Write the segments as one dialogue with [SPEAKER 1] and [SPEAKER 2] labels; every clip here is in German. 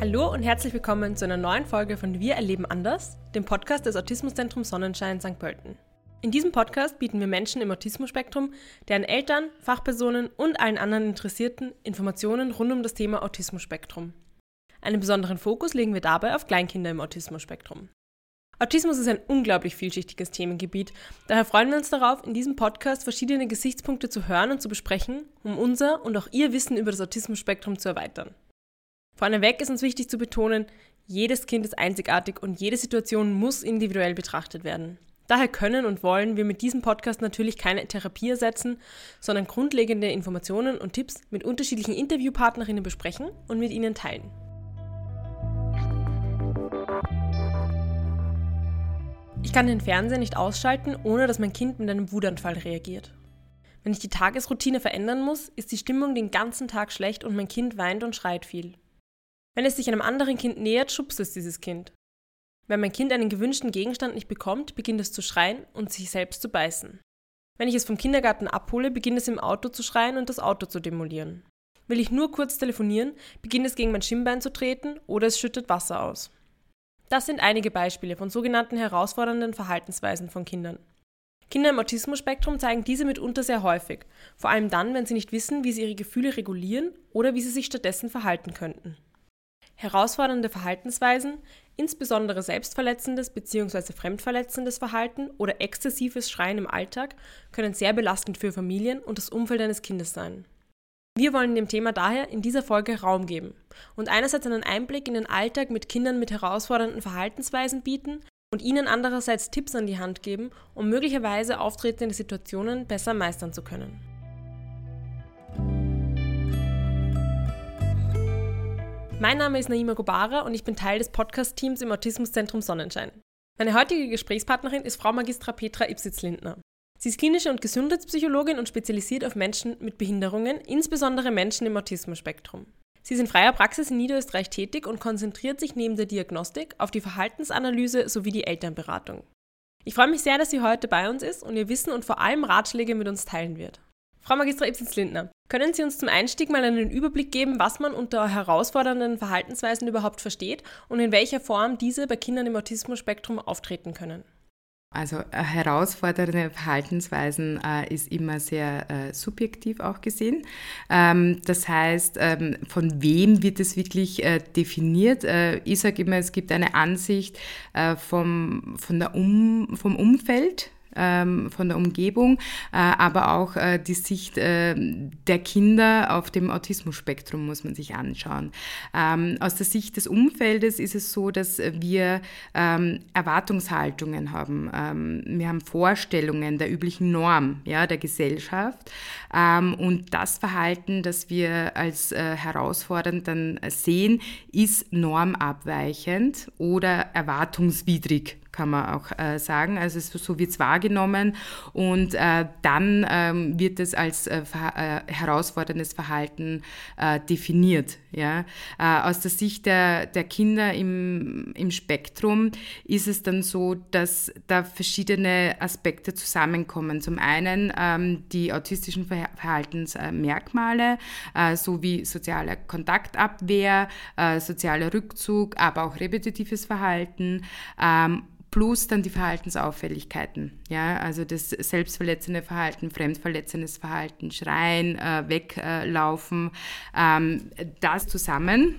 [SPEAKER 1] Hallo und herzlich willkommen zu einer neuen Folge von Wir erleben anders, dem Podcast des Autismuszentrums Sonnenschein St. Pölten. In diesem Podcast bieten wir Menschen im Autismusspektrum, deren Eltern, Fachpersonen und allen anderen Interessierten Informationen rund um das Thema Autismusspektrum. Einen besonderen Fokus legen wir dabei auf Kleinkinder im Autismusspektrum. Autismus ist ein unglaublich vielschichtiges Themengebiet. Daher freuen wir uns darauf, in diesem Podcast verschiedene Gesichtspunkte zu hören und zu besprechen, um unser und auch Ihr Wissen über das Autismusspektrum zu erweitern. Vorneweg ist uns wichtig zu betonen, jedes Kind ist einzigartig und jede Situation muss individuell betrachtet werden. Daher können und wollen wir mit diesem Podcast natürlich keine Therapie ersetzen, sondern grundlegende Informationen und Tipps mit unterschiedlichen Interviewpartnerinnen besprechen und mit ihnen teilen. Ich kann den Fernseher nicht ausschalten, ohne dass mein Kind mit einem Wutanfall reagiert. Wenn ich die Tagesroutine verändern muss, ist die Stimmung den ganzen Tag schlecht und mein Kind weint und schreit viel. Wenn es sich einem anderen Kind nähert, schubst es dieses Kind. Wenn mein Kind einen gewünschten Gegenstand nicht bekommt, beginnt es zu schreien und sich selbst zu beißen. Wenn ich es vom Kindergarten abhole, beginnt es im Auto zu schreien und das Auto zu demolieren. Will ich nur kurz telefonieren, beginnt es gegen mein Schienbein zu treten oder es schüttet Wasser aus. Das sind einige Beispiele von sogenannten herausfordernden Verhaltensweisen von Kindern. Kinder im Autismus-Spektrum zeigen diese mitunter sehr häufig, vor allem dann, wenn sie nicht wissen, wie sie ihre Gefühle regulieren oder wie sie sich stattdessen verhalten könnten. Herausfordernde Verhaltensweisen, insbesondere selbstverletzendes bzw. fremdverletzendes Verhalten oder exzessives Schreien im Alltag, können sehr belastend für Familien und das Umfeld eines Kindes sein. Wir wollen dem Thema daher in dieser Folge Raum geben und einerseits einen Einblick in den Alltag mit Kindern mit herausfordernden Verhaltensweisen bieten und ihnen andererseits Tipps an die Hand geben, um möglicherweise auftretende Situationen besser meistern zu können. Mein Name ist Naima Gobara und ich bin Teil des Podcast-Teams im Autismuszentrum Sonnenschein. Meine heutige Gesprächspartnerin ist Frau Magistra Petra Ipsitz-Lindner. Sie ist klinische und Gesundheitspsychologin und spezialisiert auf Menschen mit Behinderungen, insbesondere Menschen im Autismus-Spektrum. Sie ist in freier Praxis in Niederösterreich tätig und konzentriert sich neben der Diagnostik auf die Verhaltensanalyse sowie die Elternberatung. Ich freue mich sehr, dass sie heute bei uns ist und ihr Wissen und vor allem Ratschläge mit uns teilen wird. Frau Magistra Ibsens-Lindner, können Sie uns zum Einstieg mal einen Überblick geben, was man unter herausfordernden Verhaltensweisen überhaupt versteht und in welcher Form diese bei Kindern im Autismus-Spektrum auftreten können?
[SPEAKER 2] Also äh, herausfordernde Verhaltensweisen äh, ist immer sehr äh, subjektiv auch gesehen. Ähm, das heißt, ähm, von wem wird es wirklich äh, definiert? Äh, ich sage immer, es gibt eine Ansicht äh, vom, von der um, vom Umfeld ähm, von der Umgebung, äh, aber auch äh, die Sicht äh, der Kinder auf dem Autismus-Spektrum muss man sich anschauen. Ähm, aus der Sicht des Umfeldes ist es so, dass wir ähm, Erwartungshaltungen haben. Ähm, wir haben Vorstellungen der üblichen Norm ja, der Gesellschaft ähm, und das Verhalten, das wir als äh, herausfordernd dann sehen, ist normabweichend oder erwartungswidrig kann man auch äh, sagen. Also so wird es wahrgenommen und äh, dann ähm, wird es als äh, ver äh, herausforderndes Verhalten äh, definiert. Ja? Äh, aus der Sicht der, der Kinder im, im Spektrum ist es dann so, dass da verschiedene Aspekte zusammenkommen. Zum einen ähm, die autistischen Verhaltensmerkmale, sowie soziale Kontaktabwehr, sozialer Rückzug, aber auch repetitives Verhalten. Ähm, plus dann die Verhaltensauffälligkeiten. Ja, also das selbstverletzende Verhalten, fremdverletzendes Verhalten, Schreien, äh, Weglaufen, ähm, das zusammen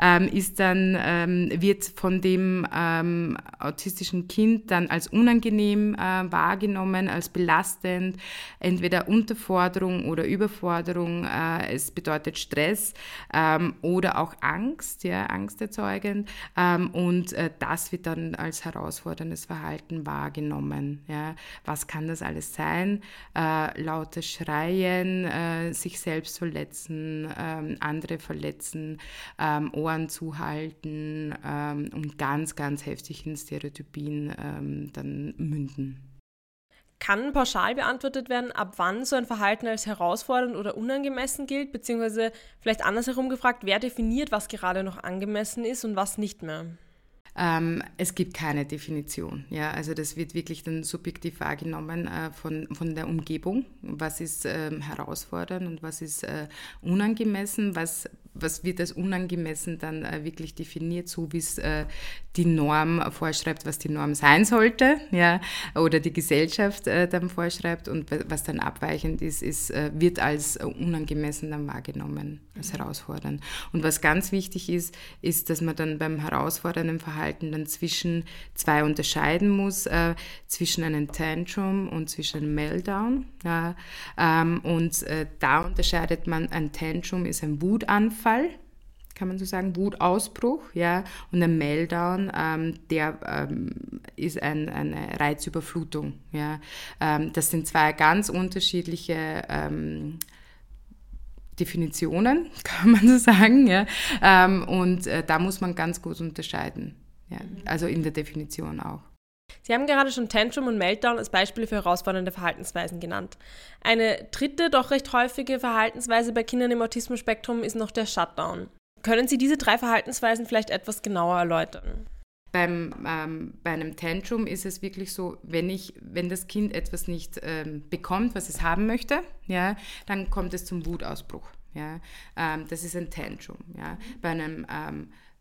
[SPEAKER 2] ähm, ist dann, ähm, wird von dem ähm, autistischen Kind dann als unangenehm äh, wahrgenommen, als belastend, entweder Unterforderung oder Überforderung, äh, es bedeutet Stress ähm, oder auch Angst, ja, angsterzeugend ähm, und äh, das wird dann als herausforderndes Verhalten wahrgenommen. Ja was kann das alles sein? Äh, lautes Schreien, äh, sich selbst verletzen, ähm, andere verletzen, ähm, Ohren zuhalten ähm, und ganz, ganz heftigen Stereotypien ähm, dann münden.
[SPEAKER 1] Kann pauschal beantwortet werden, ab wann so ein Verhalten als herausfordernd oder unangemessen gilt, beziehungsweise vielleicht andersherum gefragt, wer definiert, was gerade noch angemessen ist und was nicht mehr?
[SPEAKER 2] Ähm, es gibt keine Definition. Ja? Also das wird wirklich dann subjektiv wahrgenommen äh, von, von der Umgebung. Was ist ähm, herausfordernd und was ist äh, unangemessen, was was wird als unangemessen dann äh, wirklich definiert, so wie es äh, die Norm vorschreibt, was die Norm sein sollte, ja, oder die Gesellschaft äh, dann vorschreibt und was dann abweichend ist, ist wird als unangemessen dann wahrgenommen, als herausfordernd. Und was ganz wichtig ist, ist, dass man dann beim herausfordernden Verhalten dann zwischen zwei unterscheiden muss, äh, zwischen einem Tantrum und zwischen einem Meltdown. Ja, ähm, und äh, da unterscheidet man, ein Tantrum ist ein Wutanfall, Wutanfall, kann man so sagen, Wutausbruch, ja, und ein Meltdown, ähm, der ähm, ist ein, eine Reizüberflutung, ja. Ähm, das sind zwei ganz unterschiedliche ähm, Definitionen, kann man so sagen, ja, ähm, und äh, da muss man ganz gut unterscheiden, ja, also in der Definition auch.
[SPEAKER 1] Sie haben gerade schon Tantrum und Meltdown als Beispiele für herausfordernde Verhaltensweisen genannt. Eine dritte, doch recht häufige Verhaltensweise bei Kindern im Autismus-Spektrum ist noch der Shutdown. Können Sie diese drei Verhaltensweisen vielleicht etwas genauer erläutern?
[SPEAKER 2] Beim, ähm, bei einem Tantrum ist es wirklich so, wenn, ich, wenn das Kind etwas nicht ähm, bekommt, was es haben möchte, ja, dann kommt es zum Wutausbruch. Ja. Ähm, das ist ein Tantrum. Ja. Bei einem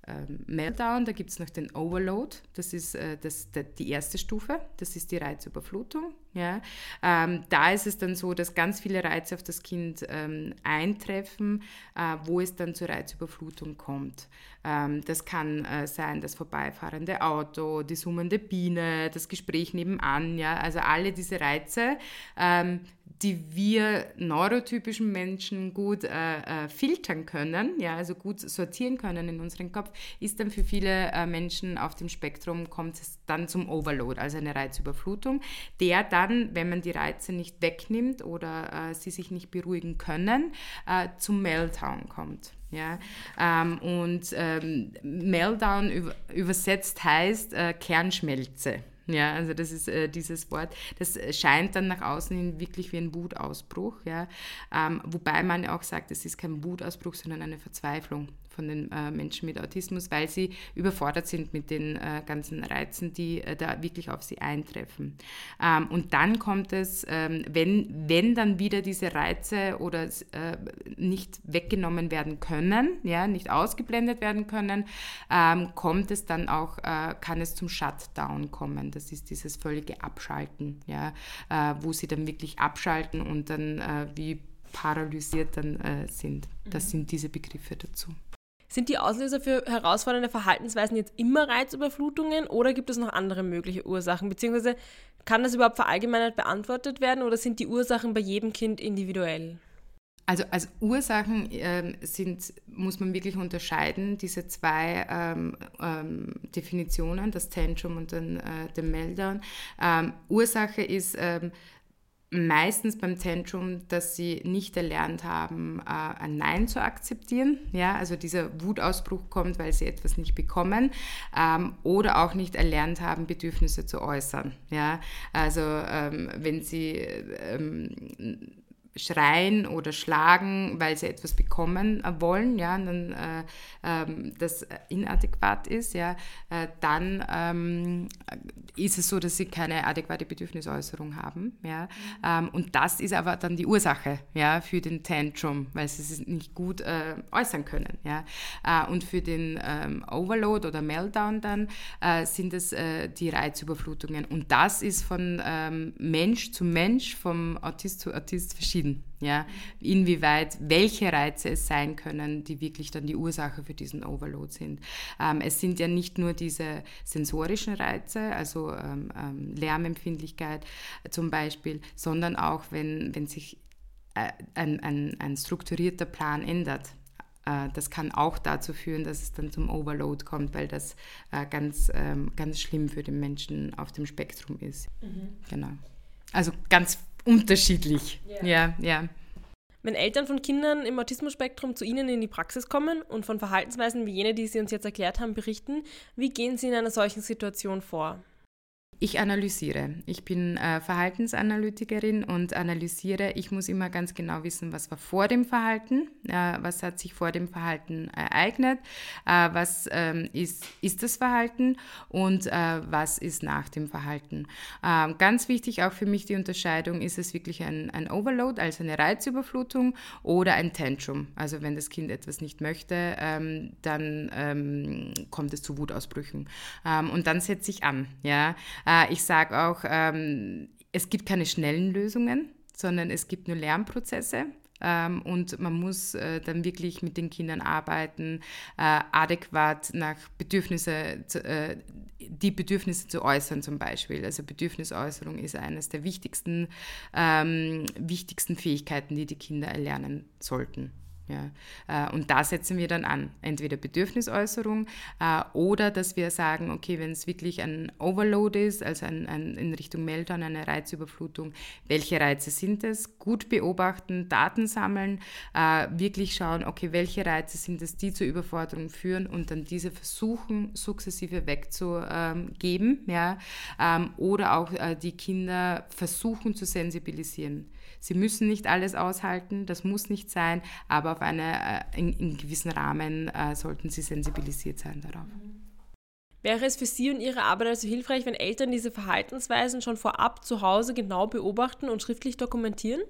[SPEAKER 2] ähm, Meltdown, da gibt es noch den Overload, das ist äh, das, der, die erste Stufe, das ist die Reizüberflutung. Ja? Ähm, da ist es dann so, dass ganz viele Reize auf das Kind ähm, eintreffen, äh, wo es dann zur Reizüberflutung kommt. Ähm, das kann äh, sein das vorbeifahrende Auto, die summende Biene, das Gespräch nebenan, ja? also alle diese Reize ähm, die wir neurotypischen Menschen gut äh, äh, filtern können, ja, also gut sortieren können in unserem Kopf, ist dann für viele äh, Menschen auf dem Spektrum, kommt es dann zum Overload, also eine Reizüberflutung, der dann, wenn man die Reize nicht wegnimmt oder äh, sie sich nicht beruhigen können, äh, zum Meltdown kommt. Ja, ähm, und ähm, Meltdown übersetzt heißt äh, Kernschmelze. Ja, also das ist äh, dieses Wort. Das scheint dann nach außen hin wirklich wie ein Wutausbruch. Ja, ähm, wobei man auch sagt, es ist kein Wutausbruch, sondern eine Verzweiflung von den äh, Menschen mit Autismus, weil sie überfordert sind mit den äh, ganzen Reizen, die äh, da wirklich auf sie eintreffen. Ähm, und dann kommt es, ähm, wenn, wenn dann wieder diese Reize oder äh, nicht weggenommen werden können, ja, nicht ausgeblendet werden können, ähm, kommt es dann auch, äh, kann es zum Shutdown kommen. Das ist dieses völlige Abschalten, ja, äh, wo sie dann wirklich abschalten und dann wie paralysiert dann sind. Das mhm. sind diese Begriffe dazu.
[SPEAKER 1] Sind die Auslöser für herausfordernde Verhaltensweisen jetzt immer Reizüberflutungen oder gibt es noch andere mögliche Ursachen? Beziehungsweise kann das überhaupt verallgemeinert beantwortet werden oder sind die Ursachen bei jedem Kind individuell?
[SPEAKER 2] Also als Ursachen ähm, sind, muss man wirklich unterscheiden, diese zwei ähm, ähm, Definitionen, das Tantrum und dann äh, den Meltdown. Ähm, Ursache ist ähm, meistens beim Tantrum, dass sie nicht erlernt haben, äh, ein Nein zu akzeptieren. Ja, also dieser Wutausbruch kommt, weil sie etwas nicht bekommen ähm, oder auch nicht erlernt haben, Bedürfnisse zu äußern. Ja, also ähm, wenn sie ähm, schreien oder schlagen, weil sie etwas bekommen wollen, ja, dann äh, ähm, das inadäquat ist, ja, äh, dann ähm, ist es so, dass sie keine adäquate Bedürfnisäußerung haben, ja, ähm, und das ist aber dann die Ursache, ja, für den Tantrum, weil sie es nicht gut äh, äußern können, ja, äh, und für den ähm, Overload oder Meltdown dann äh, sind es die Reizüberflutungen. Und das ist von ähm, Mensch zu Mensch, vom Autist zu Autist verschieden ja, inwieweit, welche Reize es sein können, die wirklich dann die Ursache für diesen Overload sind. Ähm, es sind ja nicht nur diese sensorischen Reize, also ähm, ähm, Lärmempfindlichkeit zum Beispiel, sondern auch, wenn, wenn sich äh, ein, ein, ein strukturierter Plan ändert äh, das kann auch dazu führen, dass es dann zum Overload kommt, weil das äh, ganz, ähm, ganz schlimm für den Menschen auf dem Spektrum ist. Mhm. Genau. Also ganz unterschiedlich. Yeah. Ja, ja.
[SPEAKER 1] Wenn Eltern von Kindern im Autismus-Spektrum zu Ihnen in die Praxis kommen und von Verhaltensweisen wie jene, die Sie uns jetzt erklärt haben, berichten, wie gehen Sie in einer solchen Situation vor?
[SPEAKER 2] Ich analysiere. Ich bin äh, Verhaltensanalytikerin und analysiere. Ich muss immer ganz genau wissen, was war vor dem Verhalten, äh, was hat sich vor dem Verhalten ereignet, äh, was ähm, ist, ist das Verhalten und äh, was ist nach dem Verhalten. Ähm, ganz wichtig auch für mich die Unterscheidung, ist es wirklich ein, ein Overload, also eine Reizüberflutung oder ein Tantrum. Also wenn das Kind etwas nicht möchte, ähm, dann ähm, kommt es zu Wutausbrüchen. Ähm, und dann setze ich an. Ja? Äh, ich sage auch, ähm, es gibt keine schnellen Lösungen, sondern es gibt nur Lernprozesse. Ähm, und man muss äh, dann wirklich mit den Kindern arbeiten, äh, adäquat nach Bedürfnisse, äh, die Bedürfnisse zu äußern zum Beispiel. Also Bedürfnisäußerung ist eines der wichtigsten, ähm, wichtigsten Fähigkeiten, die die Kinder erlernen sollten. Ja, äh, und da setzen wir dann an, entweder Bedürfnisäußerung äh, oder dass wir sagen, okay, wenn es wirklich ein Overload ist, also ein, ein, in Richtung Meltdown, eine Reizüberflutung, welche Reize sind es? Gut beobachten, Daten sammeln, äh, wirklich schauen, okay, welche Reize sind es, die zur Überforderung führen und dann diese versuchen, sukzessive wegzugeben, ja, ähm, oder auch die Kinder versuchen zu sensibilisieren. Sie müssen nicht alles aushalten, das muss nicht sein, aber auf eine, äh, in, in gewissen Rahmen äh, sollten Sie sensibilisiert sein darauf.
[SPEAKER 1] Wäre es für Sie und Ihre Arbeit also hilfreich, wenn Eltern diese Verhaltensweisen schon vorab zu Hause genau beobachten und schriftlich dokumentieren?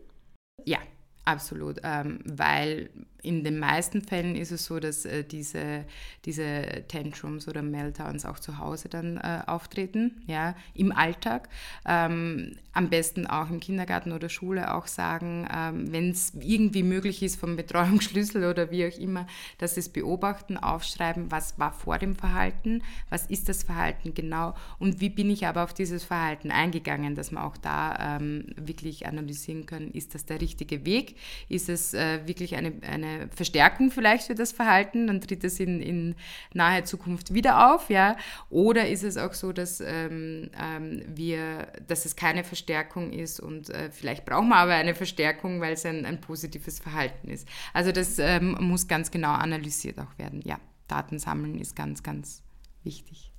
[SPEAKER 2] Ja, absolut, ähm, weil in den meisten Fällen ist es so, dass äh, diese, diese Tantrums oder Meltdowns auch zu Hause dann äh, auftreten, ja, im Alltag. Ähm, am besten auch im Kindergarten oder Schule auch sagen, ähm, wenn es irgendwie möglich ist vom Betreuungsschlüssel oder wie auch immer, dass sie es beobachten, aufschreiben, was war vor dem Verhalten, was ist das Verhalten genau und wie bin ich aber auf dieses Verhalten eingegangen, dass man auch da ähm, wirklich analysieren können, ist das der richtige Weg, ist es äh, wirklich eine, eine Verstärkung vielleicht für das Verhalten, dann tritt es in, in naher Zukunft wieder auf, ja. Oder ist es auch so, dass ähm, ähm, wir, dass es keine Verstärkung ist und äh, vielleicht brauchen wir aber eine Verstärkung, weil es ein, ein positives Verhalten ist. Also das ähm, muss ganz genau analysiert auch werden. Ja, Daten sammeln ist ganz, ganz wichtig.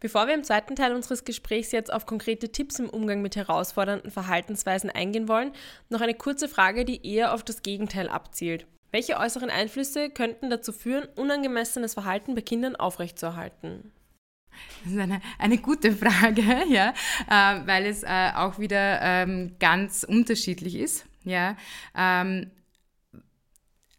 [SPEAKER 1] Bevor wir im zweiten Teil unseres Gesprächs jetzt auf konkrete Tipps im Umgang mit herausfordernden Verhaltensweisen eingehen wollen, noch eine kurze Frage, die eher auf das Gegenteil abzielt. Welche äußeren Einflüsse könnten dazu führen, unangemessenes Verhalten bei Kindern aufrechtzuerhalten?
[SPEAKER 2] Das ist eine, eine gute Frage, ja, äh, weil es äh, auch wieder ähm, ganz unterschiedlich ist. Ja. Ähm,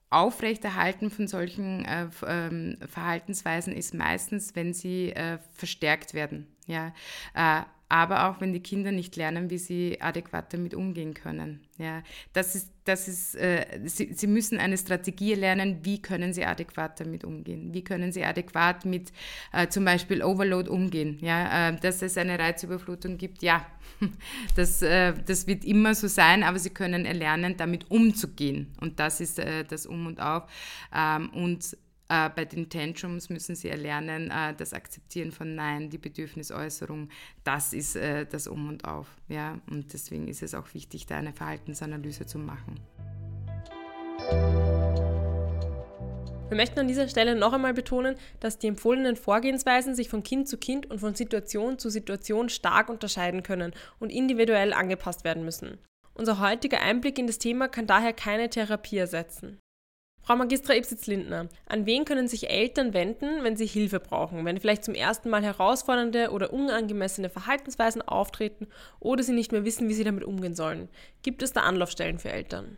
[SPEAKER 2] Aufrechterhalten von solchen äh, ähm, Verhaltensweisen ist meistens, wenn sie äh, verstärkt werden. Ja. Äh, aber auch wenn die Kinder nicht lernen, wie sie adäquat damit umgehen können. Ja, das ist, das ist, äh, sie, sie müssen eine Strategie lernen, wie können sie adäquat damit umgehen, wie können sie adäquat mit äh, zum Beispiel Overload umgehen. Ja, äh, dass es eine Reizüberflutung gibt, ja, das, äh, das wird immer so sein, aber sie können erlernen, damit umzugehen. Und das ist äh, das Um und Auf. Ähm, und äh, bei den Tantrums müssen sie erlernen, äh, das Akzeptieren von Nein, die Bedürfnisäußerung, das ist äh, das Um und Auf. Ja? Und deswegen ist es auch wichtig, da eine Verhaltensanalyse zu machen.
[SPEAKER 1] Wir möchten an dieser Stelle noch einmal betonen, dass die empfohlenen Vorgehensweisen sich von Kind zu Kind und von Situation zu Situation stark unterscheiden können und individuell angepasst werden müssen. Unser heutiger Einblick in das Thema kann daher keine Therapie ersetzen. Frau Magistra Ipsitz-Lindner, an wen können sich Eltern wenden, wenn sie Hilfe brauchen, wenn vielleicht zum ersten Mal herausfordernde oder unangemessene Verhaltensweisen auftreten oder sie nicht mehr wissen, wie sie damit umgehen sollen? Gibt es da Anlaufstellen für Eltern?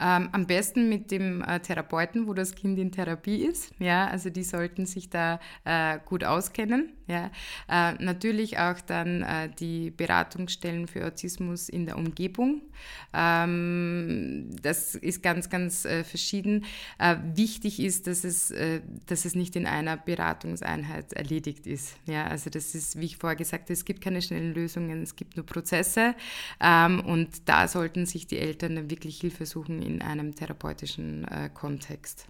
[SPEAKER 2] Ähm, am besten mit dem äh, Therapeuten, wo das Kind in Therapie ist. Ja, also die sollten sich da äh, gut auskennen. Ja, äh, natürlich auch dann äh, die Beratungsstellen für Autismus in der Umgebung. Ähm, das ist ganz, ganz äh, verschieden. Äh, wichtig ist, dass es, dass es nicht in einer Beratungseinheit erledigt ist. Ja, also das ist, wie ich vorher gesagt habe, es gibt keine schnellen Lösungen, es gibt nur Prozesse. Ähm, und da sollten sich die Eltern wirklich Hilfe suchen in einem therapeutischen äh, Kontext.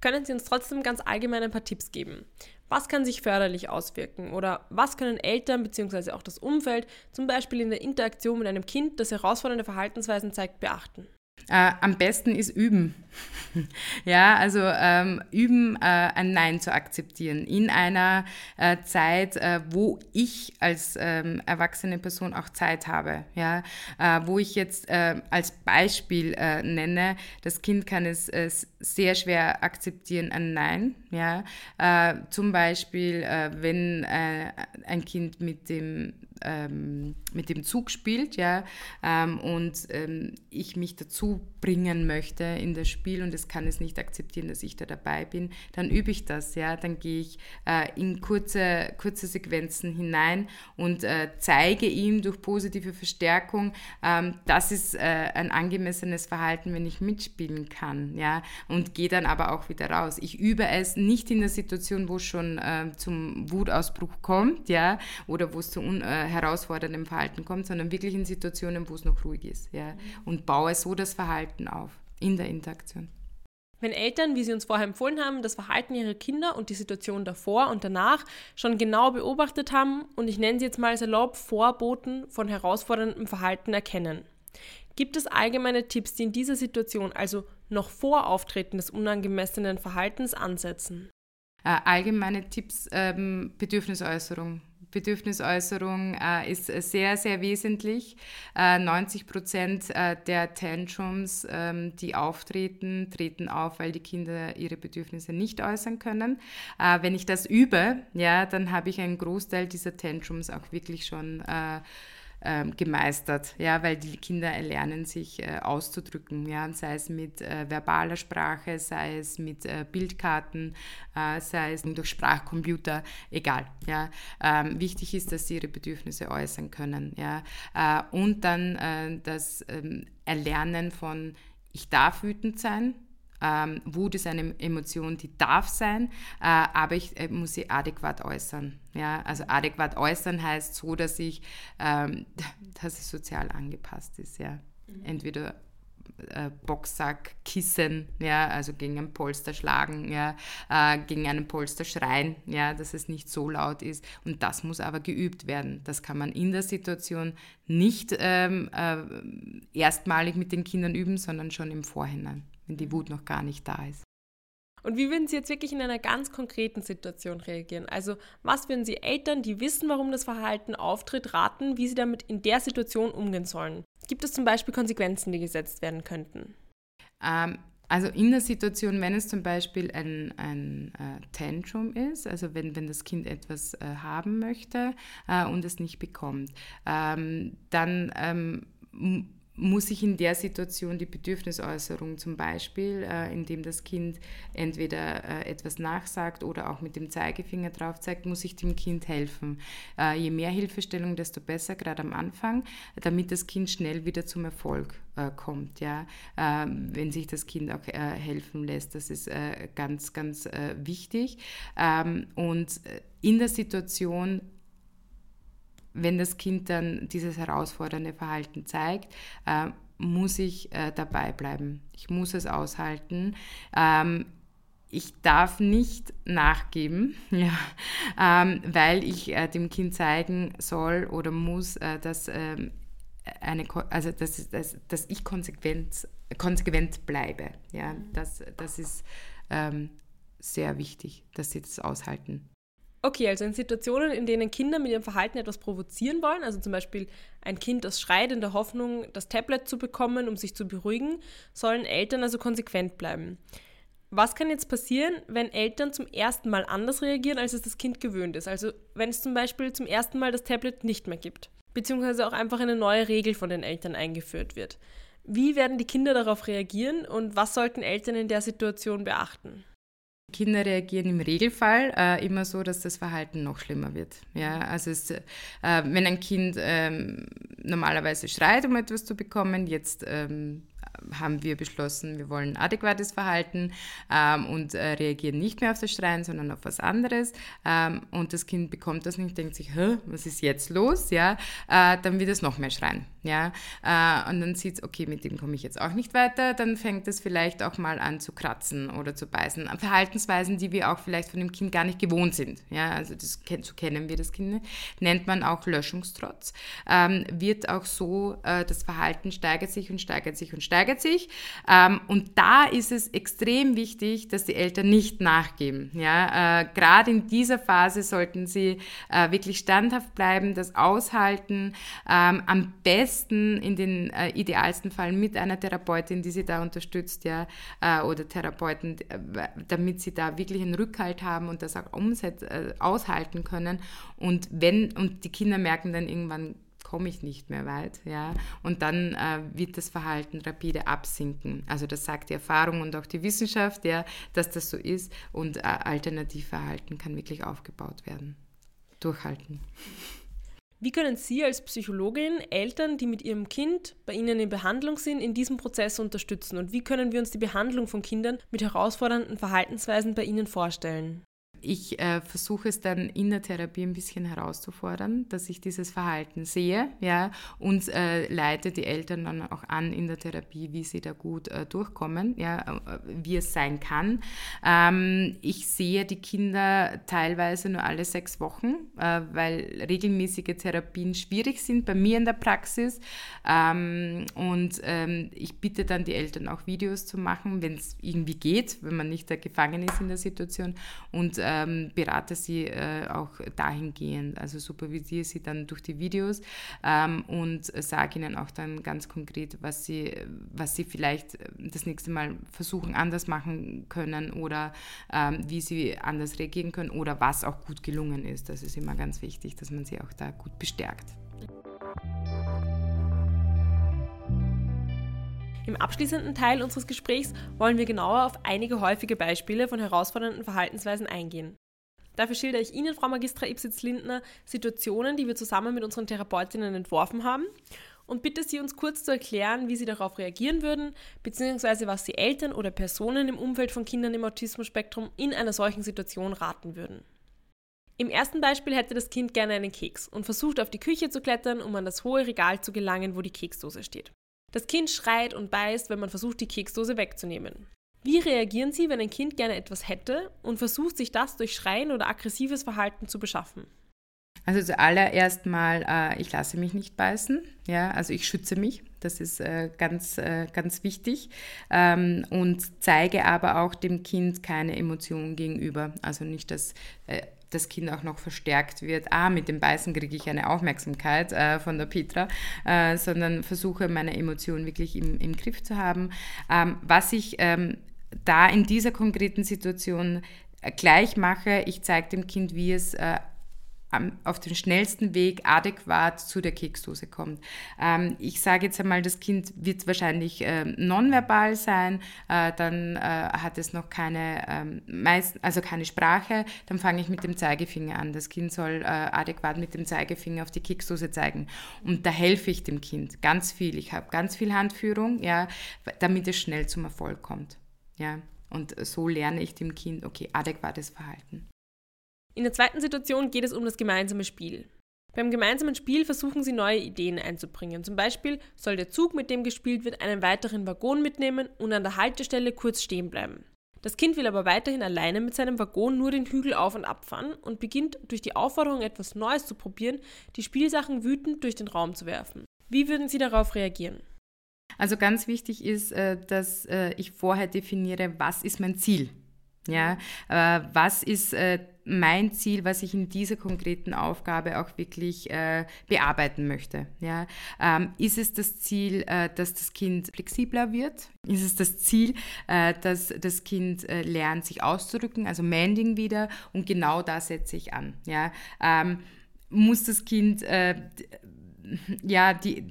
[SPEAKER 1] Können Sie uns trotzdem ganz allgemein ein paar Tipps geben? Was kann sich förderlich auswirken oder was können Eltern bzw. auch das Umfeld zum Beispiel in der Interaktion mit einem Kind, das herausfordernde Verhaltensweisen zeigt, beachten?
[SPEAKER 2] Äh, am besten ist üben. ja, also ähm, üben, äh, ein Nein zu akzeptieren in einer äh, Zeit, äh, wo ich als ähm, erwachsene Person auch Zeit habe. Ja, äh, wo ich jetzt äh, als Beispiel nenne, das Kind kann es sehr schwer akzeptieren, ein Nein. Ja, zum Beispiel, wenn ein Kind mit dem ähm, mit dem Zug spielt, ja, ähm, und ähm, ich mich dazu bringen möchte in das Spiel und es kann es nicht akzeptieren, dass ich da dabei bin, dann übe ich das, ja, dann gehe ich äh, in kurze, kurze Sequenzen hinein und äh, zeige ihm durch positive Verstärkung, ähm, das ist äh, ein angemessenes Verhalten, wenn ich mitspielen kann, ja, und gehe dann aber auch wieder raus. Ich übe es nicht in der Situation, wo es schon äh, zum Wutausbruch kommt, ja, oder wo es zu un äh, herausforderndem Verhalten kommt, sondern wirklich in Situationen, wo es noch ruhig ist. Ja? Und baue so das Verhalten auf in der Interaktion.
[SPEAKER 1] Wenn Eltern, wie sie uns vorher empfohlen haben, das Verhalten ihrer Kinder und die Situation davor und danach schon genau beobachtet haben und ich nenne sie jetzt mal salopp Vorboten von herausforderndem Verhalten erkennen. Gibt es allgemeine Tipps, die in dieser Situation, also noch vor Auftreten des unangemessenen Verhaltens, ansetzen?
[SPEAKER 2] Äh, allgemeine Tipps, ähm, Bedürfnisäußerung. Bedürfnisäußerung äh, ist sehr, sehr wesentlich. Äh, 90 Prozent äh, der Tantrums, ähm, die auftreten, treten auf, weil die Kinder ihre Bedürfnisse nicht äußern können. Äh, wenn ich das übe, ja, dann habe ich einen Großteil dieser Tantrums auch wirklich schon äh, ähm, gemeistert, ja, weil die Kinder erlernen, sich äh, auszudrücken, ja, sei es mit äh, verbaler Sprache, sei es mit äh, Bildkarten, äh, sei es durch Sprachcomputer, egal, ja. Ähm, wichtig ist, dass sie ihre Bedürfnisse äußern können, ja, äh, und dann äh, das ähm, Erlernen von ich darf wütend sein, ähm, Wut ist eine Emotion, die darf sein, äh, aber ich äh, muss sie adäquat äußern. Ja? Also adäquat äußern heißt so, dass ich, ähm, dass es sozial angepasst ist. Ja? Mhm. Entweder äh, Boxsack, Kissen, ja, also gegen ein Polster schlagen, ja, äh, gegen einen Polster schreien, ja, dass es nicht so laut ist. Und das muss aber geübt werden. Das kann man in der Situation nicht ähm, äh, erstmalig mit den Kindern üben, sondern schon im Vorhinein wenn die Wut noch gar nicht da ist.
[SPEAKER 1] Und wie würden Sie jetzt wirklich in einer ganz konkreten Situation reagieren? Also was würden Sie Eltern, die wissen, warum das Verhalten auftritt, raten, wie sie damit in der Situation umgehen sollen? Gibt es zum Beispiel Konsequenzen, die gesetzt werden könnten?
[SPEAKER 2] Ähm, also in der Situation, wenn es zum Beispiel ein, ein äh, Tantrum ist, also wenn, wenn das Kind etwas äh, haben möchte äh, und es nicht bekommt, ähm, dann ähm, muss ich in der Situation die Bedürfnisäußerung zum Beispiel, äh, indem das Kind entweder äh, etwas nachsagt oder auch mit dem Zeigefinger drauf zeigt, muss ich dem Kind helfen. Äh, je mehr Hilfestellung, desto besser, gerade am Anfang, damit das Kind schnell wieder zum Erfolg äh, kommt. Ja? Ähm, wenn sich das Kind auch äh, helfen lässt, das ist äh, ganz, ganz wichtig. Ähm, und in der Situation wenn das Kind dann dieses herausfordernde Verhalten zeigt, äh, muss ich äh, dabei bleiben. Ich muss es aushalten. Ähm, ich darf nicht nachgeben, ja, ähm, weil ich äh, dem Kind zeigen soll oder muss, äh, dass, ähm, eine, also dass, dass, dass ich konsequent, konsequent bleibe. Ja, das, das ist ähm, sehr wichtig, dass sie das aushalten.
[SPEAKER 1] Okay, also in Situationen, in denen Kinder mit ihrem Verhalten etwas provozieren wollen, also zum Beispiel ein Kind, das schreit in der Hoffnung, das Tablet zu bekommen, um sich zu beruhigen, sollen Eltern also konsequent bleiben. Was kann jetzt passieren, wenn Eltern zum ersten Mal anders reagieren, als es das Kind gewöhnt ist? Also wenn es zum Beispiel zum ersten Mal das Tablet nicht mehr gibt, beziehungsweise auch einfach eine neue Regel von den Eltern eingeführt wird. Wie werden die Kinder darauf reagieren und was sollten Eltern in der Situation beachten?
[SPEAKER 2] Kinder reagieren im Regelfall äh, immer so, dass das Verhalten noch schlimmer wird. Ja, also es, äh, wenn ein Kind ähm, normalerweise schreit, um etwas zu bekommen, jetzt ähm, haben wir beschlossen, wir wollen adäquates Verhalten ähm, und äh, reagieren nicht mehr auf das Schreien, sondern auf was anderes. Ähm, und das Kind bekommt das nicht, denkt sich, was ist jetzt los? Ja, äh, dann wird es noch mehr schreien. Ja, äh, und dann sieht es, okay, mit dem komme ich jetzt auch nicht weiter. Dann fängt es vielleicht auch mal an zu kratzen oder zu beißen. Verhaltensweisen, die wir auch vielleicht von dem Kind gar nicht gewohnt sind. Ja, also das so kennen wir das Kind. Nennt man auch Löschungstrotz. Ähm, wird auch so, äh, das Verhalten steigert sich und steigert sich und steigert sich. Ähm, und da ist es extrem wichtig, dass die Eltern nicht nachgeben. Ja? Äh, Gerade in dieser Phase sollten sie äh, wirklich standhaft bleiben, das aushalten, ähm, am besten in den äh, idealsten Fall mit einer Therapeutin, die sie da unterstützt, ja, äh, oder Therapeuten, äh, damit sie da wirklich einen Rückhalt haben und das auch umset äh, aushalten können. Und wenn, und die Kinder merken dann irgendwann, komme ich nicht mehr weit, ja, und dann äh, wird das Verhalten rapide absinken. Also das sagt die Erfahrung und auch die Wissenschaft, ja, dass das so ist und äh, Alternativverhalten kann wirklich aufgebaut werden. Durchhalten.
[SPEAKER 1] Wie können Sie als Psychologin Eltern, die mit ihrem Kind bei Ihnen in Behandlung sind, in diesem Prozess unterstützen? Und wie können wir uns die Behandlung von Kindern mit herausfordernden Verhaltensweisen bei Ihnen vorstellen?
[SPEAKER 2] Ich äh, versuche es dann in der Therapie ein bisschen herauszufordern, dass ich dieses Verhalten sehe, ja, und äh, leite die Eltern dann auch an in der Therapie, wie sie da gut äh, durchkommen, ja, äh, wie es sein kann. Ähm, ich sehe die Kinder teilweise nur alle sechs Wochen, äh, weil regelmäßige Therapien schwierig sind bei mir in der Praxis. Ähm, und ähm, ich bitte dann die Eltern auch Videos zu machen, wenn es irgendwie geht, wenn man nicht da gefangen ist in der Situation und äh, ähm, berate sie äh, auch dahingehend, also supervisiere sie dann durch die Videos ähm, und sage ihnen auch dann ganz konkret, was sie, was sie vielleicht das nächste Mal versuchen anders machen können oder ähm, wie sie anders reagieren können oder was auch gut gelungen ist. Das ist immer ganz wichtig, dass man sie auch da gut bestärkt.
[SPEAKER 1] Im abschließenden Teil unseres Gesprächs wollen wir genauer auf einige häufige Beispiele von herausfordernden Verhaltensweisen eingehen. Dafür schildere ich Ihnen, Frau Magistra Ipsitz-Lindner, Situationen, die wir zusammen mit unseren Therapeutinnen entworfen haben und bitte Sie uns kurz zu erklären, wie Sie darauf reagieren würden, beziehungsweise was Sie Eltern oder Personen im Umfeld von Kindern im Autismus-Spektrum in einer solchen Situation raten würden. Im ersten Beispiel hätte das Kind gerne einen Keks und versucht auf die Küche zu klettern, um an das hohe Regal zu gelangen, wo die Keksdose steht. Das Kind schreit und beißt, wenn man versucht, die Keksdose wegzunehmen. Wie reagieren Sie, wenn ein Kind gerne etwas hätte und versucht, sich das durch Schreien oder aggressives Verhalten zu beschaffen?
[SPEAKER 2] Also zuallererst mal, äh, ich lasse mich nicht beißen. Ja, also ich schütze mich. Das ist äh, ganz, äh, ganz wichtig. Ähm, und zeige aber auch dem Kind keine Emotionen gegenüber. Also nicht, dass äh, das Kind auch noch verstärkt wird, ah, mit dem Beißen kriege ich eine Aufmerksamkeit äh, von der Petra, äh, sondern versuche meine Emotionen wirklich im, im Griff zu haben. Ähm, was ich ähm, da in dieser konkreten Situation gleich mache, ich zeige dem Kind, wie es äh, auf den schnellsten Weg adäquat zu der Keksdose kommt. Ähm, ich sage jetzt einmal, das Kind wird wahrscheinlich äh, nonverbal sein, äh, dann äh, hat es noch keine, ähm, meist, also keine Sprache, dann fange ich mit dem Zeigefinger an. Das Kind soll äh, adäquat mit dem Zeigefinger auf die Keksdose zeigen. Und da helfe ich dem Kind ganz viel. Ich habe ganz viel Handführung, ja, damit es schnell zum Erfolg kommt. Ja. Und so lerne ich dem Kind, okay, adäquates Verhalten.
[SPEAKER 1] In der zweiten Situation geht es um das gemeinsame Spiel. Beim gemeinsamen Spiel versuchen sie neue Ideen einzubringen. Zum Beispiel soll der Zug, mit dem gespielt wird, einen weiteren Waggon mitnehmen und an der Haltestelle kurz stehen bleiben. Das Kind will aber weiterhin alleine mit seinem Waggon nur den Hügel auf und ab fahren und beginnt durch die Aufforderung, etwas Neues zu probieren, die Spielsachen wütend durch den Raum zu werfen. Wie würden Sie darauf reagieren?
[SPEAKER 2] Also ganz wichtig ist, äh, dass äh, ich vorher definiere, was ist mein Ziel. Ja, äh, was ist mein Ziel, was ich in dieser konkreten Aufgabe auch wirklich äh, bearbeiten möchte. Ja? Ähm, ist es das Ziel, äh, dass das Kind flexibler wird? Ist es das Ziel, äh, dass das Kind äh, lernt, sich auszudrücken, also Mending wieder? Und genau da setze ich an. Ja? Ähm, muss das Kind äh, ja, die,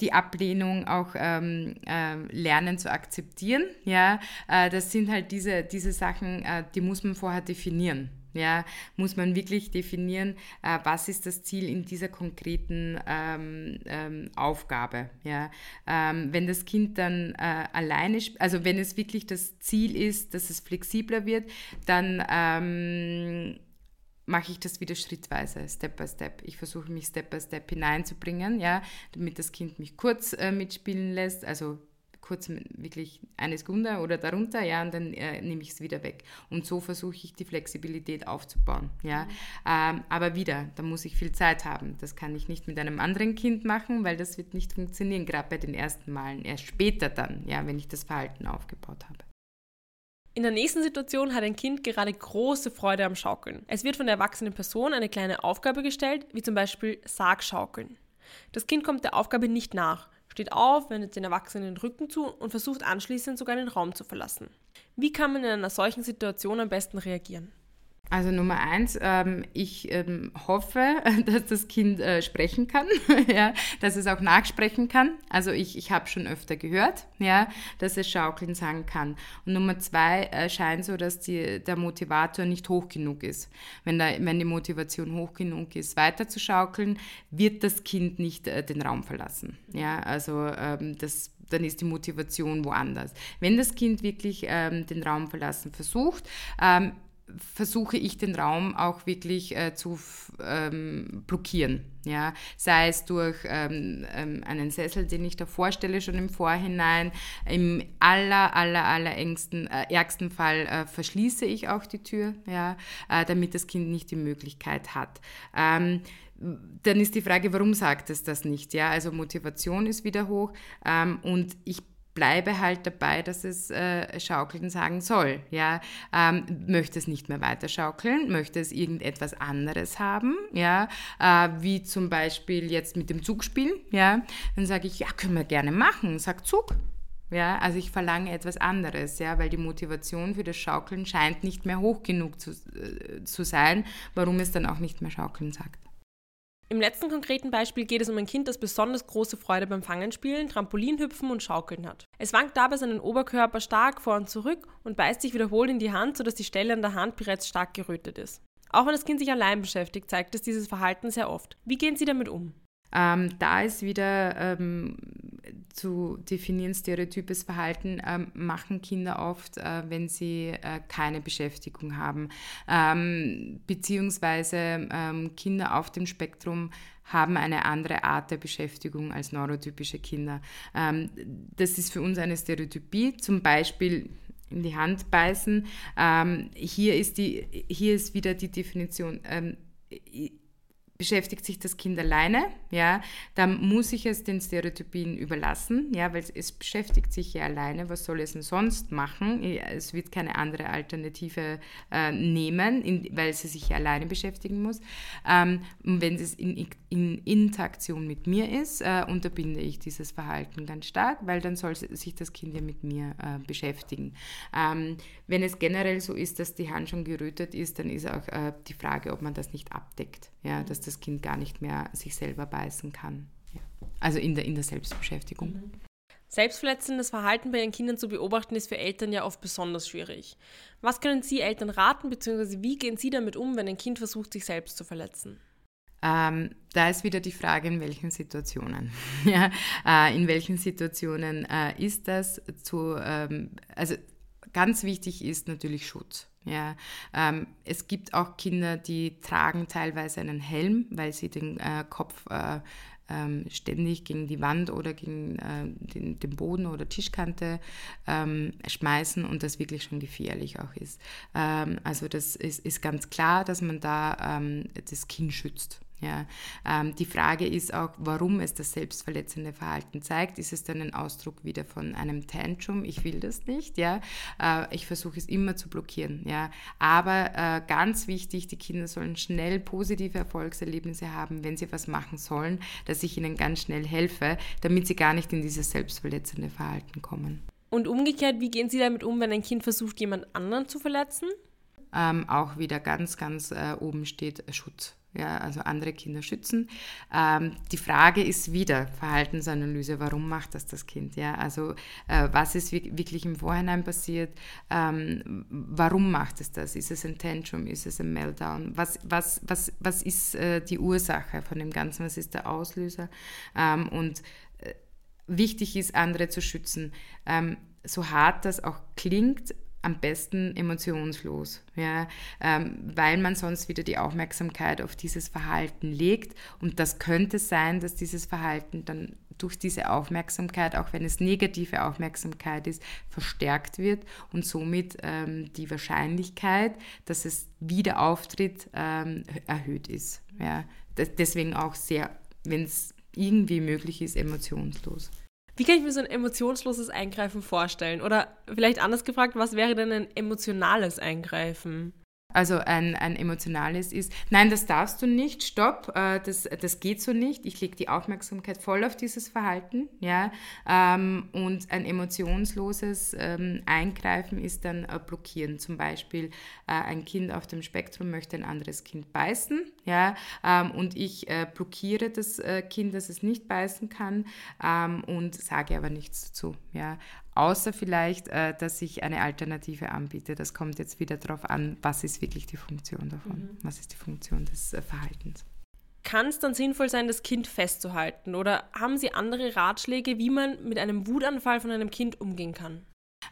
[SPEAKER 2] die Ablehnung auch ähm, äh, lernen zu akzeptieren. Ja, äh, das sind halt diese, diese Sachen, äh, die muss man vorher definieren. Ja, muss man wirklich definieren, äh, was ist das Ziel in dieser konkreten ähm, ähm, Aufgabe. Ja, ähm, wenn das Kind dann äh, alleine, also wenn es wirklich das Ziel ist, dass es flexibler wird, dann ähm, mache ich das wieder schrittweise, Step by Step. Ich versuche mich Step by Step hineinzubringen, ja, damit das Kind mich kurz äh, mitspielen lässt, also kurz wirklich eine Sekunde oder darunter, ja, und dann äh, nehme ich es wieder weg. Und so versuche ich die Flexibilität aufzubauen, ja. Mhm. Ähm, aber wieder, da muss ich viel Zeit haben. Das kann ich nicht mit einem anderen Kind machen, weil das wird nicht funktionieren, gerade bei den ersten Malen. Erst später dann, ja, wenn ich das Verhalten aufgebaut habe.
[SPEAKER 1] In der nächsten Situation hat ein Kind gerade große Freude am Schaukeln. Es wird von der erwachsenen Person eine kleine Aufgabe gestellt, wie zum Beispiel Sargschaukeln. Das Kind kommt der Aufgabe nicht nach, steht auf, wendet den Erwachsenen den Rücken zu und versucht anschließend sogar den Raum zu verlassen. Wie kann man in einer solchen Situation am besten reagieren?
[SPEAKER 2] Also Nummer eins, ähm, ich ähm, hoffe, dass das Kind äh, sprechen kann, ja, dass es auch nachsprechen kann. Also ich, ich habe schon öfter gehört, ja, dass es schaukeln sagen kann. Und Nummer zwei äh, scheint so, dass die, der Motivator nicht hoch genug ist. Wenn, da, wenn die Motivation hoch genug ist, weiter zu schaukeln, wird das Kind nicht äh, den Raum verlassen. Ja, also ähm, das dann ist die Motivation woanders. Wenn das Kind wirklich ähm, den Raum verlassen versucht, ähm, versuche ich den Raum auch wirklich äh, zu ähm, blockieren. Ja? Sei es durch ähm, ähm, einen Sessel, den ich da vorstelle, schon im Vorhinein. Im aller, aller, aller engsten, äh, ärgsten Fall äh, verschließe ich auch die Tür, ja? Äh, damit das Kind nicht die Möglichkeit hat. Ähm, dann ist die Frage, warum sagt es das nicht? Ja, also Motivation ist wieder hoch ähm, und ich bleibe halt dabei, dass es äh, schaukeln sagen soll. Ja? Ähm, möchte es nicht mehr weiter schaukeln, möchte es irgendetwas anderes haben, ja? Äh, wie zum Beispiel jetzt mit dem Zugspiel, ja? dann sage ich, ja, können wir gerne machen, sag Zug. Ja, also ich verlange etwas anderes, ja, weil die Motivation für das Schaukeln scheint nicht mehr hoch genug zu, äh, zu sein, warum es dann auch nicht mehr Schaukeln sagt.
[SPEAKER 1] Im letzten konkreten Beispiel geht es um ein Kind, das besonders große Freude beim Fangenspielen, Trampolinhüpfen und Schaukeln hat. Es wankt dabei seinen Oberkörper stark vor und zurück und beißt sich wiederholt in die Hand, sodass die Stelle an der Hand bereits stark gerötet ist. Auch wenn das Kind sich allein beschäftigt, zeigt es dieses Verhalten sehr oft. Wie gehen Sie damit um?
[SPEAKER 2] Ähm, da ist wieder ähm, zu definieren, stereotypes Verhalten ähm, machen Kinder oft, äh, wenn sie äh, keine Beschäftigung haben. Ähm, beziehungsweise ähm, Kinder auf dem Spektrum haben eine andere Art der Beschäftigung als neurotypische Kinder. Ähm, das ist für uns eine Stereotypie. Zum Beispiel in die Hand beißen. hier, ist die, hier ist wieder die Definition beschäftigt sich das Kind alleine, ja, dann muss ich es den Stereotypien überlassen, ja, weil es beschäftigt sich ja alleine, was soll es denn sonst machen? Es wird keine andere Alternative äh, nehmen, in, weil sie sich ja alleine beschäftigen muss. Ähm, wenn es in, in, Interaktion mit mir ist, äh, unterbinde ich dieses Verhalten ganz stark, weil dann soll sich das Kind ja mit mir äh, beschäftigen. Ähm, wenn es generell so ist, dass die Hand schon gerötet ist, dann ist auch äh, die Frage, ob man das nicht abdeckt ja, dass das Kind gar nicht mehr sich selber beißen kann. Ja. Also in der, in der Selbstbeschäftigung. Mhm.
[SPEAKER 1] Selbstverletzendes Verhalten bei Ihren Kindern zu beobachten, ist für Eltern ja oft besonders schwierig. Was können Sie Eltern raten, beziehungsweise wie gehen Sie damit um, wenn ein Kind versucht, sich selbst zu verletzen?
[SPEAKER 2] Ähm, da ist wieder die Frage, in welchen Situationen. ja, äh, in welchen Situationen äh, ist das zu, ähm, also ganz wichtig ist natürlich Schutz. Ja, ähm, es gibt auch Kinder, die tragen teilweise einen Helm, weil sie den äh, Kopf äh, ähm, ständig gegen die Wand oder gegen äh, den, den, Boden oder Tischkante ähm, schmeißen und das wirklich schon gefährlich auch ist. Ähm, also das ist, ist, ganz klar, dass man da ähm, das Kind schützt. Ja, ähm, die Frage ist auch, warum es das selbstverletzende Verhalten zeigt. Ist es dann ein Ausdruck wieder von einem Tantrum? Ich will das nicht. Ja, äh, ich versuche es immer zu blockieren. Ja, aber äh, ganz wichtig, die Kinder sollen schnell positive Erfolgserlebnisse haben, wenn sie was machen sollen, dass ich ihnen ganz schnell helfe, damit sie gar nicht in dieses selbstverletzende Verhalten kommen.
[SPEAKER 1] Und umgekehrt, wie gehen Sie damit um, wenn ein Kind versucht, jemand anderen zu verletzen?
[SPEAKER 2] Ähm, auch wieder ganz, ganz äh, oben steht Schutz ja, also andere Kinder schützen. Ähm, die Frage ist wieder Verhaltensanalyse, warum macht das das Kind? Ja, also äh, was ist wirklich im Vorhinein passiert? Ähm, warum macht es das? Ist es ein Tantrum? Ist es ein Meltdown? Was, was, was, was ist äh, die Ursache von dem Ganzen? Was ist der Auslöser? Ähm, und äh, wichtig ist, andere zu schützen. Ähm, so hart das auch klingt, am besten emotionslos, ja, ähm, weil man sonst wieder die Aufmerksamkeit auf dieses Verhalten legt. Und das könnte sein, dass dieses Verhalten dann durch diese Aufmerksamkeit, auch wenn es negative Aufmerksamkeit ist, verstärkt wird und somit ähm, die Wahrscheinlichkeit, dass es wieder auftritt, ähm, erhöht ist. Ja. deswegen auch sehr, wenn es irgendwie möglich ist, emotionslos.
[SPEAKER 1] Wie kann ich mir so ein emotionsloses Eingreifen vorstellen? Oder vielleicht anders gefragt, was wäre denn ein emotionales Eingreifen?
[SPEAKER 2] Also ein, ein emotionales ist, nein, das darfst du nicht, stopp, äh, das, das geht so nicht. Ich lege die Aufmerksamkeit voll auf dieses Verhalten. Ja? Ähm, und ein emotionsloses ähm, Eingreifen ist dann äh, blockieren. Zum Beispiel äh, ein Kind auf dem Spektrum möchte ein anderes Kind beißen. Ja? Ähm, und ich äh, blockiere das äh, Kind, dass es nicht beißen kann ähm, und sage aber nichts dazu. Ja? Außer vielleicht, äh, dass ich eine Alternative anbiete. Das kommt jetzt wieder darauf an, was ist wirklich die Funktion davon, mhm. was ist die Funktion des äh, Verhaltens.
[SPEAKER 1] Kann es dann sinnvoll sein, das Kind festzuhalten? Oder haben Sie andere Ratschläge, wie man mit einem Wutanfall von einem Kind umgehen kann?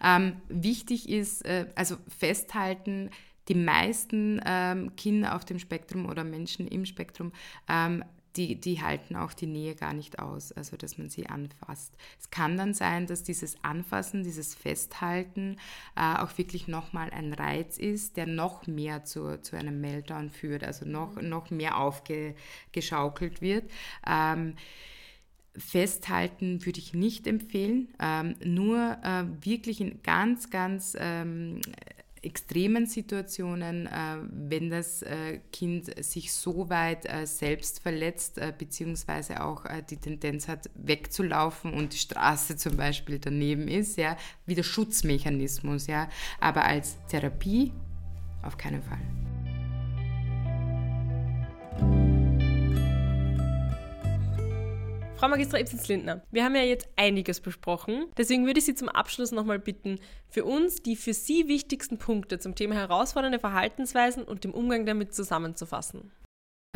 [SPEAKER 2] Ähm, wichtig ist, äh, also festhalten, die meisten ähm, Kinder auf dem Spektrum oder Menschen im Spektrum ähm, die, die halten auch die Nähe gar nicht aus, also dass man sie anfasst. Es kann dann sein, dass dieses Anfassen, dieses Festhalten äh, auch wirklich nochmal ein Reiz ist, der noch mehr zu, zu einem Meltdown führt, also noch, noch mehr aufgeschaukelt wird. Ähm, Festhalten würde ich nicht empfehlen, ähm, nur äh, wirklich in ganz, ganz ähm, extremen Situationen, äh, wenn das äh, Kind sich so weit äh, selbst verletzt, beziehungsweise auch die Tendenz hat, wegzulaufen und die Straße zum Beispiel daneben ist, ja, wie der Schutzmechanismus, ja, aber als Therapie auf keinen Fall.
[SPEAKER 1] Frau Magistra Ibsens-Lindner, wir haben ja jetzt einiges besprochen. Deswegen würde ich Sie zum Abschluss nochmal bitten, für uns die für Sie wichtigsten Punkte zum Thema herausfordernde Verhaltensweisen und dem Umgang damit zusammenzufassen.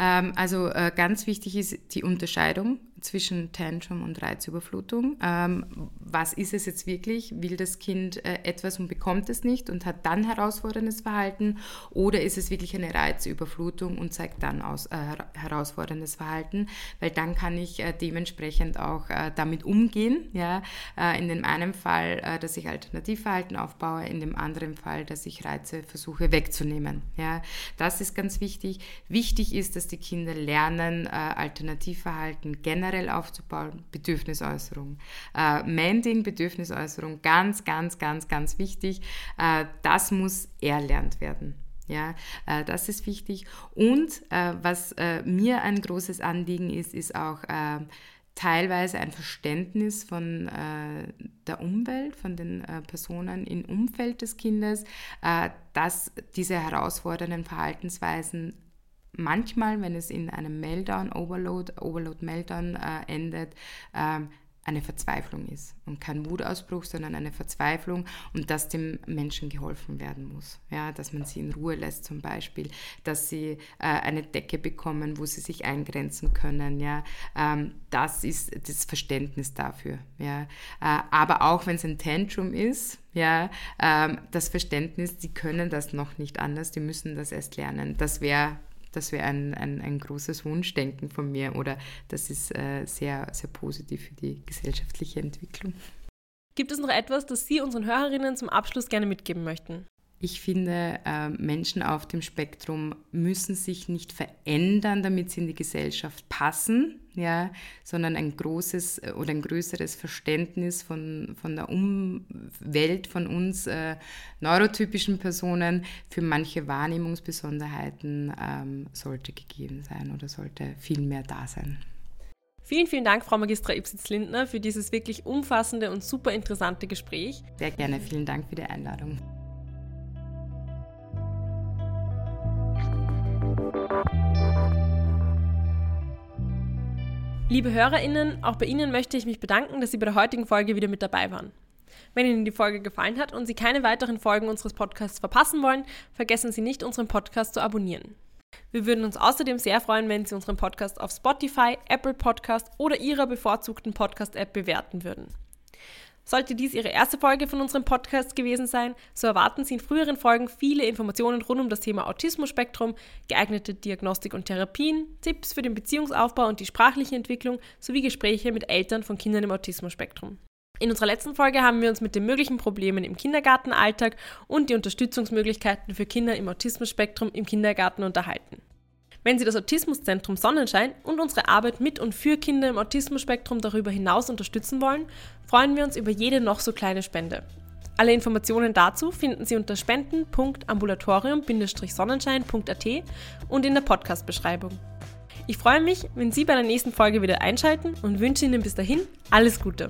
[SPEAKER 2] Ähm, also äh, ganz wichtig ist die Unterscheidung zwischen Tantrum und Reizüberflutung. Ähm, was ist es jetzt wirklich? Will das Kind äh, etwas und bekommt es nicht und hat dann herausforderndes Verhalten? Oder ist es wirklich eine Reizüberflutung und zeigt dann aus, äh, herausforderndes Verhalten? Weil dann kann ich äh, dementsprechend auch äh, damit umgehen. Ja? Äh, in dem einen Fall, äh, dass ich Alternativverhalten aufbaue, in dem anderen Fall, dass ich Reize versuche wegzunehmen. Ja? Das ist ganz wichtig. Wichtig ist, dass die Kinder lernen, Alternativverhalten generell generell aufzubauen, Bedürfnisäußerung. Äh, Mending, Bedürfnisäußerung, ganz, ganz, ganz, ganz wichtig. Äh, das muss erlernt werden. Ja, äh, das ist wichtig. Und äh, was äh, mir ein großes Anliegen ist, ist auch äh, teilweise ein Verständnis von äh, der Umwelt, von den äh, Personen im Umfeld des Kindes, dass diese herausfordernden Verhaltensweisen manchmal, wenn es in einem Meltdown, Overload, Overload-Meltdown äh, endet, ähm, eine Verzweiflung ist und kein Wutausbruch, sondern eine Verzweiflung und dass dem Menschen geholfen werden muss. Ja, dass man sie in Ruhe lässt zum Beispiel, dass sie äh, eine Decke bekommen, wo sie sich eingrenzen können. Ja, ähm, das ist das Verständnis dafür. Ja, äh, aber auch wenn es ein Tantrum ist, ja, ähm, das Verständnis, sie können das noch nicht anders, die müssen das erst lernen. Das wäre das wäre ein, ein, ein großes Wunschdenken von mir oder das ist äh, sehr, sehr positiv für die gesellschaftliche Entwicklung.
[SPEAKER 1] Gibt es noch etwas, das Sie unseren Hörerinnen zum Abschluss gerne mitgeben möchten?
[SPEAKER 2] Ich finde, äh, Menschen auf dem Spektrum müssen sich nicht verändern, damit sie in die Gesellschaft passen, ja, sondern ein großes äh, oder ein größeres Verständnis von, von der Umwelt, von uns äh, neurotypischen Personen für manche Wahrnehmungsbesonderheiten ähm, sollte gegeben sein oder sollte viel mehr da sein.
[SPEAKER 1] Vielen, vielen Dank, Frau Magistra Ipsitz-Lindner, für dieses wirklich umfassende und super interessante Gespräch.
[SPEAKER 2] Sehr gerne, vielen Dank für die Einladung.
[SPEAKER 1] Liebe HörerInnen, auch bei Ihnen möchte ich mich bedanken, dass Sie bei der heutigen Folge wieder mit dabei waren. Wenn Ihnen die Folge gefallen hat und Sie keine weiteren Folgen unseres Podcasts verpassen wollen, vergessen Sie nicht, unseren Podcast zu abonnieren. Wir würden uns außerdem sehr freuen, wenn Sie unseren Podcast auf Spotify, Apple Podcast oder Ihrer bevorzugten Podcast-App bewerten würden. Sollte dies Ihre erste Folge von unserem Podcast gewesen sein, so erwarten Sie in früheren Folgen viele Informationen rund um das Thema Autismus-Spektrum, geeignete Diagnostik und Therapien, Tipps für den Beziehungsaufbau und die sprachliche Entwicklung sowie Gespräche mit Eltern von Kindern im Autismus-Spektrum. In unserer letzten Folge haben wir uns mit den möglichen Problemen im Kindergartenalltag und die Unterstützungsmöglichkeiten für Kinder im Autismus-Spektrum im Kindergarten unterhalten. Wenn Sie das Autismuszentrum Sonnenschein und unsere Arbeit mit und für Kinder im Autismus-Spektrum darüber hinaus unterstützen wollen, freuen wir uns über jede noch so kleine Spende. Alle Informationen dazu finden Sie unter spenden.ambulatorium-sonnenschein.at und in der Podcast-Beschreibung. Ich freue mich, wenn Sie bei der nächsten Folge wieder einschalten und wünsche Ihnen bis dahin alles Gute.